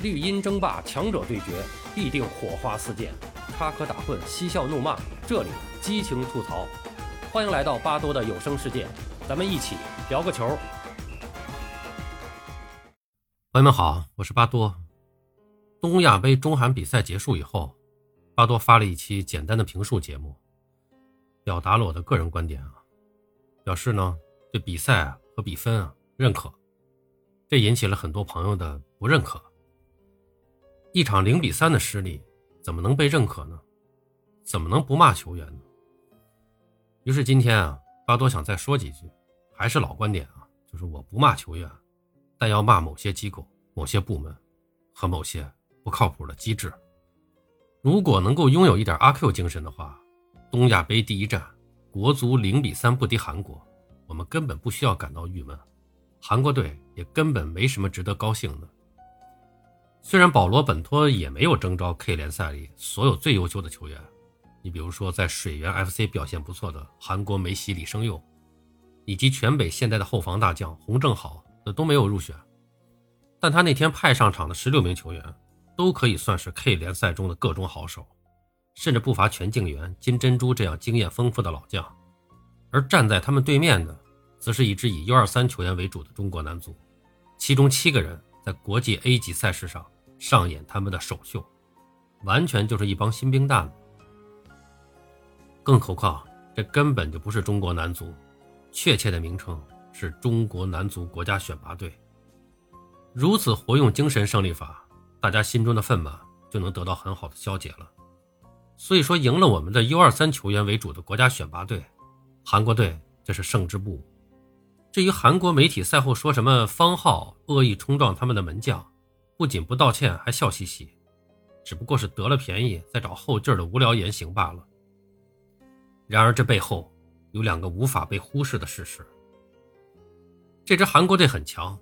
绿茵争霸，强者对决，必定火花四溅，插科打诨，嬉笑怒骂，这里激情吐槽。欢迎来到巴多的有声世界，咱们一起聊个球。朋友们好，我是巴多。东亚杯中韩比赛结束以后，巴多发了一期简单的评述节目，表达了我的个人观点啊，表示呢对比赛啊和比分啊认可，这引起了很多朋友的不认可。一场零比三的失利，怎么能被认可呢？怎么能不骂球员呢？于是今天啊，巴多想再说几句，还是老观点啊，就是我不骂球员，但要骂某些机构、某些部门和某些不靠谱的机制。如果能够拥有一点阿 Q 精神的话，东亚杯第一战，国足零比三不敌韩国，我们根本不需要感到郁闷，韩国队也根本没什么值得高兴的。虽然保罗·本托也没有征召 K 联赛里所有最优秀的球员，你比如说在水源 FC 表现不错的韩国梅西李胜佑，以及全北现代的后防大将洪正豪的都没有入选，但他那天派上场的十六名球员，都可以算是 K 联赛中的各中好手，甚至不乏全敬元、金珍珠这样经验丰富的老将，而站在他们对面的，则是一支以 U23 球员为主的中国男足，其中七个人在国际 A 级赛事上。上演他们的首秀，完全就是一帮新兵蛋子。更何况，这根本就不是中国男足，确切的名称是中国男足国家选拔队。如此活用精神胜利法，大家心中的愤懑就能得到很好的消解了。所以说，赢了我们的 U23 球员为主的国家选拔队，韩国队这是胜之不武。至于韩国媒体赛后说什么方浩恶意冲撞他们的门将，不仅不道歉，还笑嘻嘻，只不过是得了便宜再找后劲的无聊言行罢了。然而这背后有两个无法被忽视的事实：这支韩国队很强，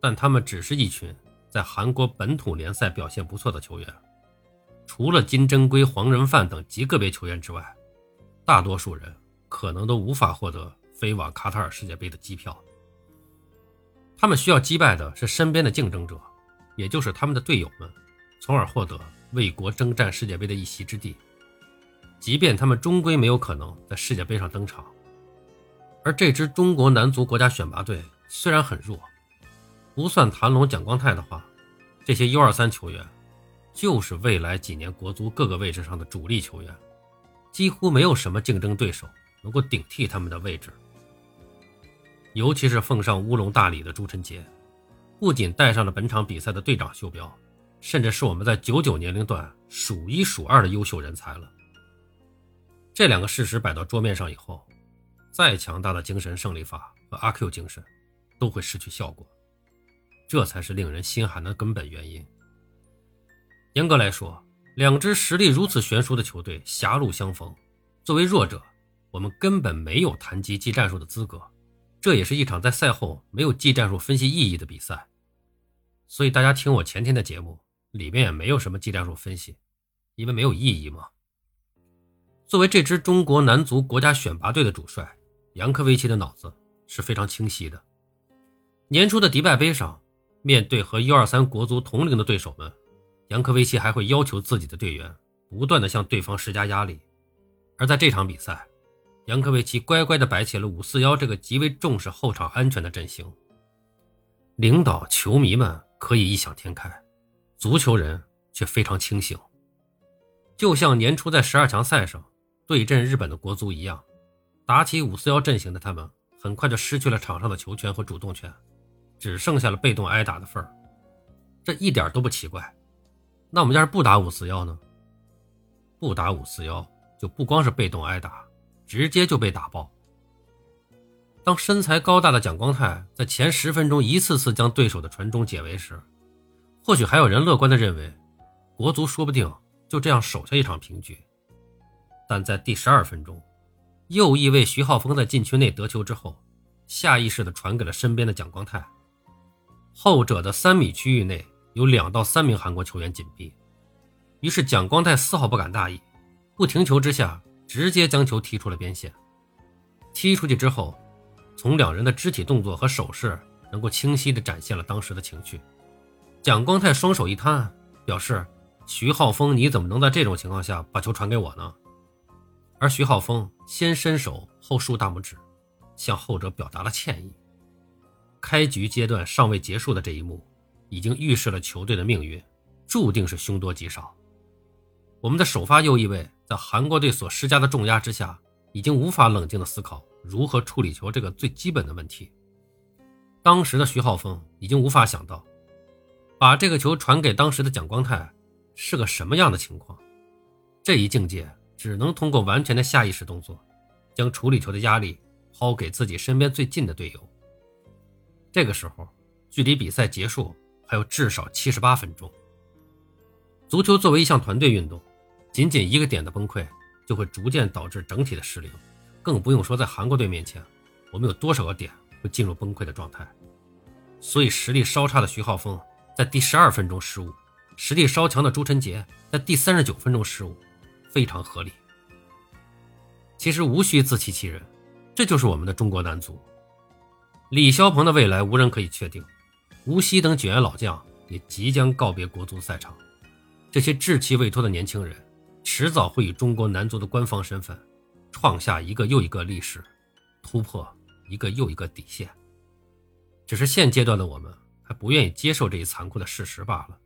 但他们只是一群在韩国本土联赛表现不错的球员，除了金珍圭、黄仁范等极个别球员之外，大多数人可能都无法获得飞往卡塔尔世界杯的机票。他们需要击败的是身边的竞争者。也就是他们的队友们，从而获得为国征战世界杯的一席之地。即便他们终归没有可能在世界杯上登场，而这支中国男足国家选拔队虽然很弱，不算谭龙、蒋光太的话，这些 U23 球员就是未来几年国足各个位置上的主力球员，几乎没有什么竞争对手能够顶替他们的位置。尤其是奉上乌龙大礼的朱晨杰。不仅带上了本场比赛的队长袖标，甚至是我们在九九年龄段数一数二的优秀人才了。这两个事实摆到桌面上以后，再强大的精神胜利法和阿 Q 精神都会失去效果，这才是令人心寒的根本原因。严格来说，两支实力如此悬殊的球队狭路相逢，作为弱者，我们根本没有谈及技战术的资格。这也是一场在赛后没有技战术分析意义的比赛。所以大家听我前天的节目，里面也没有什么技战术分析，因为没有意义嘛。作为这支中国男足国家选拔队的主帅，杨科维奇的脑子是非常清晰的。年初的迪拜杯上，面对和 U23 国足同龄的对手们，杨科维奇还会要求自己的队员不断的向对方施加压力。而在这场比赛，杨科维奇乖乖地摆起了五四幺这个极为重视后场安全的阵型。领导、球迷们。可以异想天开，足球人却非常清醒。就像年初在十二强赛上对阵日本的国足一样，打起五四幺阵型的他们，很快就失去了场上的球权和主动权，只剩下了被动挨打的份儿。这一点都不奇怪。那我们要是不打五四幺呢？不打五四幺，就不光是被动挨打，直接就被打爆。当身材高大的蒋光太在前十分钟一次次将对手的传中解围时，或许还有人乐观地认为，国足说不定就这样守下一场平局。但在第十二分钟，右翼卫徐浩峰在禁区内得球之后，下意识地传给了身边的蒋光太，后者的三米区域内有两到三名韩国球员紧逼，于是蒋光太丝毫不敢大意，不停球之下直接将球踢出了边线。踢出去之后。从两人的肢体动作和手势，能够清晰地展现了当时的情绪。蒋光太双手一摊，表示：“徐浩峰，你怎么能在这种情况下把球传给我呢？”而徐浩峰先伸手后竖大拇指，向后者表达了歉意。开局阶段尚未结束的这一幕，已经预示了球队的命运，注定是凶多吉少。我们的首发右翼位在韩国队所施加的重压之下，已经无法冷静地思考如何处理球这个最基本的问题。当时的徐浩峰已经无法想到，把这个球传给当时的蒋光太是个什么样的情况。这一境界只能通过完全的下意识动作，将处理球的压力抛给自己身边最近的队友。这个时候，距离比赛结束还有至少七十八分钟。足球作为一项团队运动。仅仅一个点的崩溃，就会逐渐导致整体的失灵，更不用说在韩国队面前，我们有多少个点会进入崩溃的状态。所以实力稍差的徐浩峰在第十二分钟失误，实力稍强的朱晨杰在第三十九分钟失误，非常合理。其实无需自欺欺人，这就是我们的中国男足。李霄鹏的未来无人可以确定，吴曦等几员老将也即将告别国足赛场，这些稚气未脱的年轻人。迟早会以中国男足的官方身份，创下一个又一个历史，突破一个又一个底线。只是现阶段的我们还不愿意接受这一残酷的事实罢了。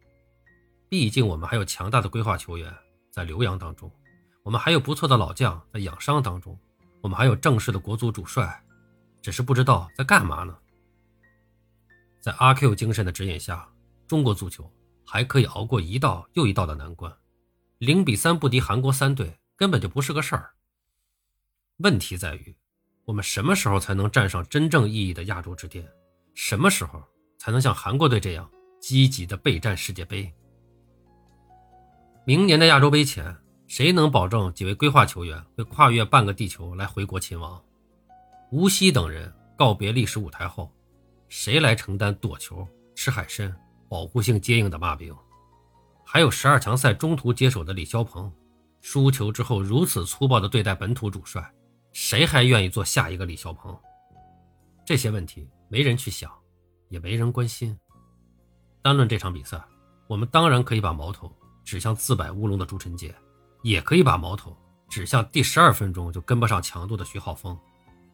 毕竟我们还有强大的规划球员在留洋当中，我们还有不错的老将在养伤当中，我们还有正式的国足主帅，只是不知道在干嘛呢。在阿 Q 精神的指引下，中国足球还可以熬过一道又一道的难关。零比三不敌韩国三队根本就不是个事儿。问题在于，我们什么时候才能站上真正意义的亚洲之巅？什么时候才能像韩国队这样积极的备战世界杯？明年的亚洲杯前，谁能保证几位规划球员会跨越半个地球来回国勤王？吴曦等人告别历史舞台后，谁来承担躲球、吃海参、保护性接应的骂名？还有十二强赛中途接手的李霄鹏，输球之后如此粗暴地对待本土主帅，谁还愿意做下一个李霄鹏？这些问题没人去想，也没人关心。单论这场比赛，我们当然可以把矛头指向自摆乌龙的朱晨杰，也可以把矛头指向第十二分钟就跟不上强度的徐浩峰，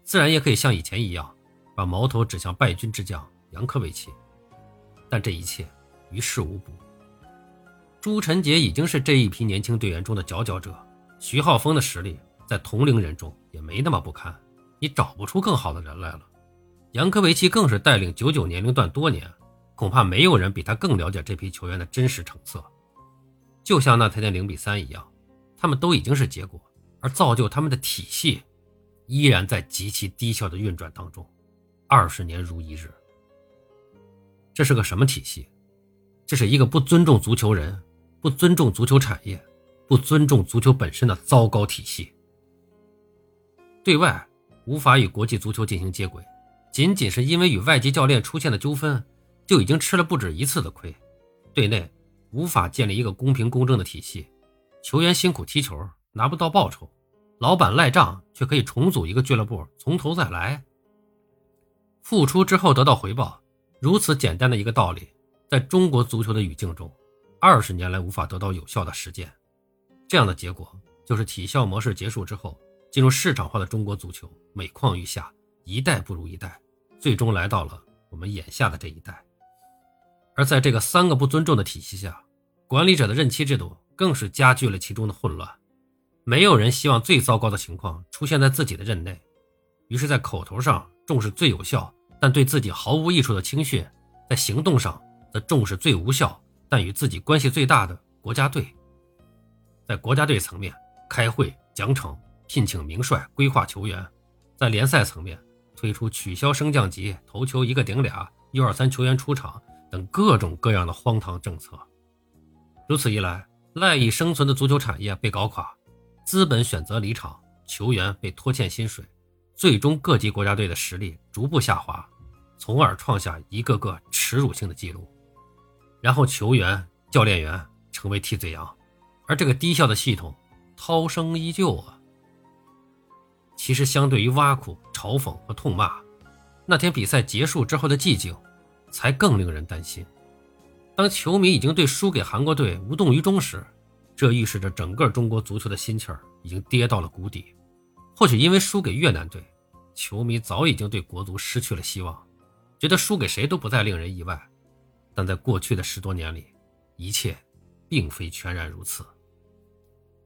自然也可以像以前一样，把矛头指向败军之将杨科维奇。但这一切于事无补。朱晨杰已经是这一批年轻队员中的佼佼者，徐浩峰的实力在同龄人中也没那么不堪，你找不出更好的人来了。杨科维奇更是带领九九年龄段多年，恐怕没有人比他更了解这批球员的真实成色。就像那天的零比三一样，他们都已经是结果，而造就他们的体系依然在极其低效的运转当中，二十年如一日。这是个什么体系？这是一个不尊重足球人。不尊重足球产业，不尊重足球本身的糟糕体系。对外无法与国际足球进行接轨，仅仅是因为与外籍教练出现的纠纷，就已经吃了不止一次的亏。对内无法建立一个公平公正的体系，球员辛苦踢球拿不到报酬，老板赖账却可以重组一个俱乐部从头再来。付出之后得到回报，如此简单的一个道理，在中国足球的语境中。二十年来无法得到有效的实践，这样的结果就是体校模式结束之后，进入市场化的中国足球每况愈下，一代不如一代，最终来到了我们眼下的这一代。而在这个三个不尊重的体系下，管理者的任期制度更是加剧了其中的混乱。没有人希望最糟糕的情况出现在自己的任内，于是，在口头上重视最有效但对自己毫无益处的青训，在行动上则重视最无效。但与自己关系最大的国家队，在国家队层面开会奖惩、聘请名帅、规划球员；在联赛层面推出取消升降级、头球一个顶俩、U 二三球员出场等各种各样的荒唐政策。如此一来，赖以生存的足球产业被搞垮，资本选择离场，球员被拖欠薪水，最终各级国家队的实力逐步下滑，从而创下一个个耻辱性的记录。然后球员、教练员成为替罪羊，而这个低效的系统涛声依旧啊。其实，相对于挖苦、嘲讽和痛骂，那天比赛结束之后的寂静，才更令人担心。当球迷已经对输给韩国队无动于衷时，这预示着整个中国足球的心气儿已经跌到了谷底。或许因为输给越南队，球迷早已经对国足失去了希望，觉得输给谁都不再令人意外。但在过去的十多年里，一切并非全然如此。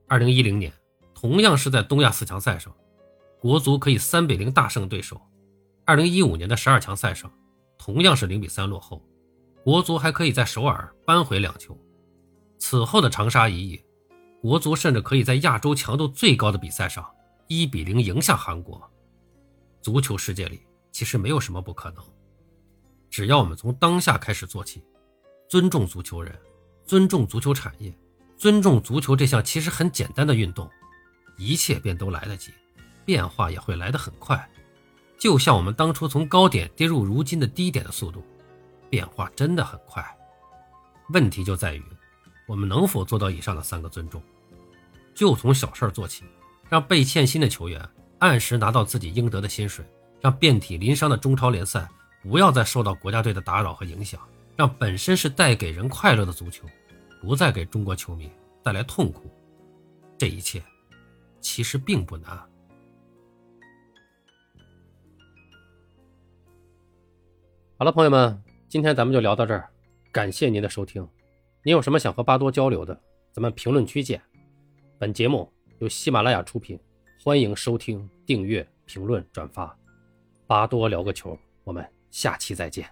二零一零年，同样是在东亚四强赛上，国足可以三比零大胜对手；二零一五年的十二强赛上，同样是零比三落后。国足还可以在首尔扳回两球，此后的长沙一役，国足甚至可以在亚洲强度最高的比赛上一比零赢下韩国。足球世界里其实没有什么不可能，只要我们从当下开始做起，尊重足球人，尊重足球产业，尊重足球这项其实很简单的运动，一切便都来得及，变化也会来得很快，就像我们当初从高点跌入如今的低点的速度。变化真的很快，问题就在于我们能否做到以上的三个尊重。就从小事儿做起，让被欠薪的球员按时拿到自己应得的薪水，让遍体鳞伤的中超联赛不要再受到国家队的打扰和影响，让本身是带给人快乐的足球不再给中国球迷带来痛苦。这一切其实并不难。好了，朋友们。今天咱们就聊到这儿，感谢您的收听。您有什么想和巴多交流的，咱们评论区见。本节目由喜马拉雅出品，欢迎收听、订阅、评论、转发。巴多聊个球，我们下期再见。